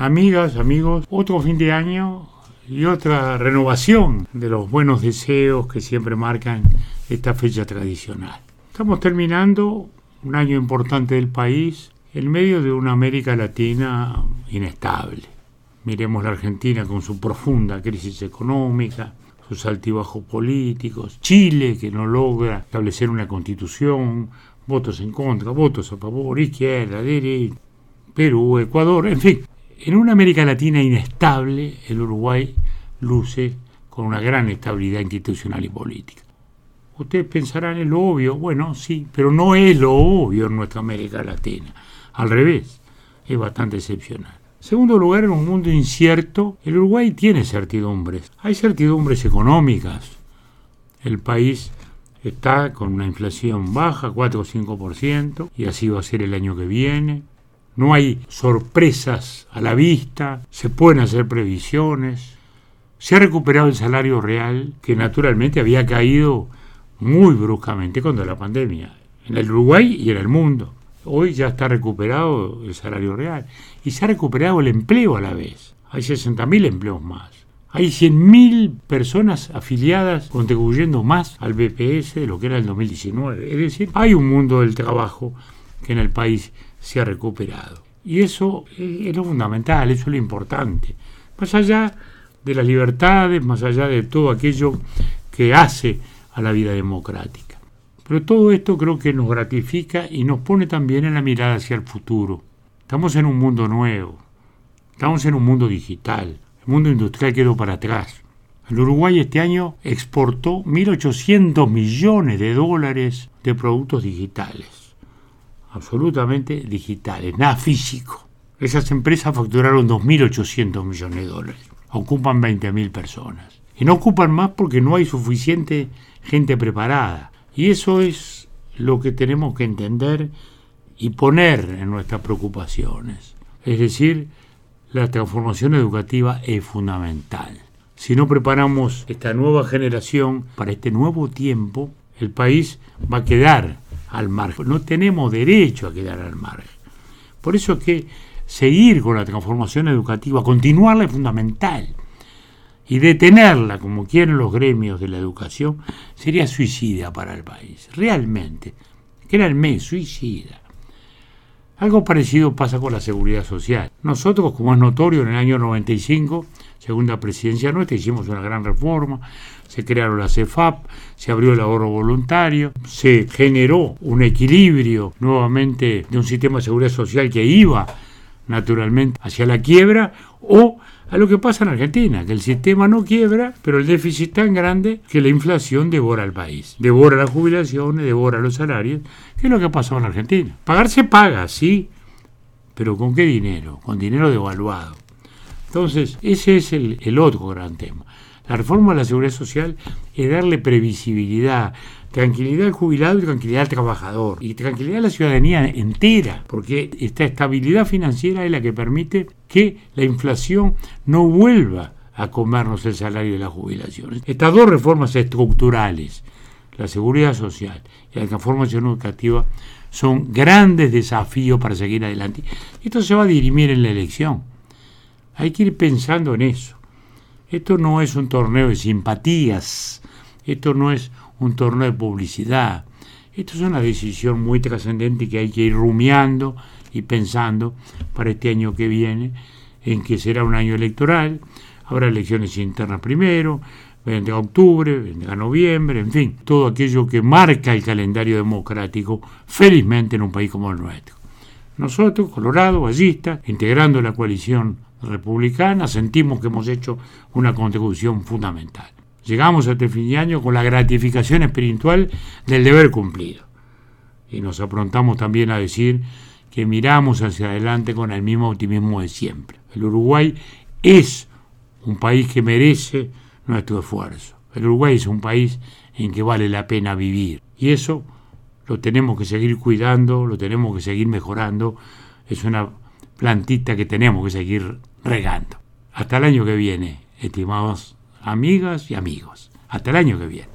Amigas, amigos, otro fin de año y otra renovación de los buenos deseos que siempre marcan esta fecha tradicional. Estamos terminando un año importante del país en medio de una América Latina inestable. Miremos la Argentina con su profunda crisis económica, sus altibajos políticos, Chile que no logra establecer una constitución, votos en contra, votos a favor, izquierda, derecha, Perú, Ecuador, en fin. En una América Latina inestable, el Uruguay luce con una gran estabilidad institucional y política. Ustedes pensarán en lo obvio, bueno, sí, pero no es lo obvio en nuestra América Latina. Al revés, es bastante excepcional. Segundo lugar, en un mundo incierto, el Uruguay tiene certidumbres. Hay certidumbres económicas. El país está con una inflación baja, 4 o 5%, y así va a ser el año que viene. No hay sorpresas a la vista, se pueden hacer previsiones. Se ha recuperado el salario real, que naturalmente había caído muy bruscamente cuando la pandemia, en el Uruguay y en el mundo. Hoy ya está recuperado el salario real y se ha recuperado el empleo a la vez. Hay 60.000 empleos más. Hay 100.000 personas afiliadas contribuyendo más al BPS de lo que era el 2019. Es decir, hay un mundo del trabajo que en el país se ha recuperado. Y eso es lo fundamental, eso es lo importante. Más allá de las libertades, más allá de todo aquello que hace a la vida democrática. Pero todo esto creo que nos gratifica y nos pone también en la mirada hacia el futuro. Estamos en un mundo nuevo, estamos en un mundo digital, el mundo industrial quedó para atrás. El Uruguay este año exportó 1.800 millones de dólares de productos digitales, absolutamente digitales, nada físico. Esas empresas facturaron 2.800 millones de dólares, ocupan 20.000 personas. Y no ocupan más porque no hay suficiente gente preparada. Y eso es lo que tenemos que entender y poner en nuestras preocupaciones. Es decir, la transformación educativa es fundamental. Si no preparamos esta nueva generación para este nuevo tiempo, el país va a quedar al margen. No tenemos derecho a quedar al margen. Por eso es que seguir con la transformación educativa, continuarla es fundamental y detenerla, como quieren los gremios de la educación, sería suicida para el país, realmente. Créanme, suicida. Algo parecido pasa con la seguridad social. Nosotros, como es notorio, en el año 95, segunda presidencia nuestra, hicimos una gran reforma, se crearon las CEFAP, se abrió el ahorro voluntario, se generó un equilibrio nuevamente de un sistema de seguridad social que iba naturalmente hacia la quiebra o a lo que pasa en Argentina, que el sistema no quiebra, pero el déficit tan grande que la inflación devora al país, devora las jubilaciones, devora los salarios, que es lo que ha pasado en Argentina. Pagar se paga, sí, pero ¿con qué dinero? Con dinero devaluado. Entonces, ese es el, otro gran tema. La reforma de la seguridad social es darle previsibilidad, tranquilidad al jubilado y tranquilidad al trabajador. Y tranquilidad a la ciudadanía entera, porque esta estabilidad financiera es la que permite que la inflación no vuelva a comernos el salario de las jubilaciones. Estas dos reformas estructurales, la seguridad social y la transformación educativa, son grandes desafíos para seguir adelante. Esto se va a dirimir en la elección. Hay que ir pensando en eso. Esto no es un torneo de simpatías, esto no es un torneo de publicidad. Esto es una decisión muy trascendente que hay que ir rumiando y pensando para este año que viene, en que será un año electoral, habrá elecciones internas primero, vendrá octubre, vendrá noviembre, en fin, todo aquello que marca el calendario democrático, felizmente en un país como el nuestro. Nosotros, Colorado, ballistas, integrando la coalición republicana, sentimos que hemos hecho una contribución fundamental. Llegamos a este fin de año con la gratificación espiritual del deber cumplido. Y nos aprontamos también a decir que miramos hacia adelante con el mismo optimismo de siempre. El Uruguay es un país que merece nuestro esfuerzo. El Uruguay es un país en que vale la pena vivir. Y eso lo tenemos que seguir cuidando, lo tenemos que seguir mejorando. Es una plantita que tenemos que seguir regando. Hasta el año que viene, estimados amigas y amigos. Hasta el año que viene.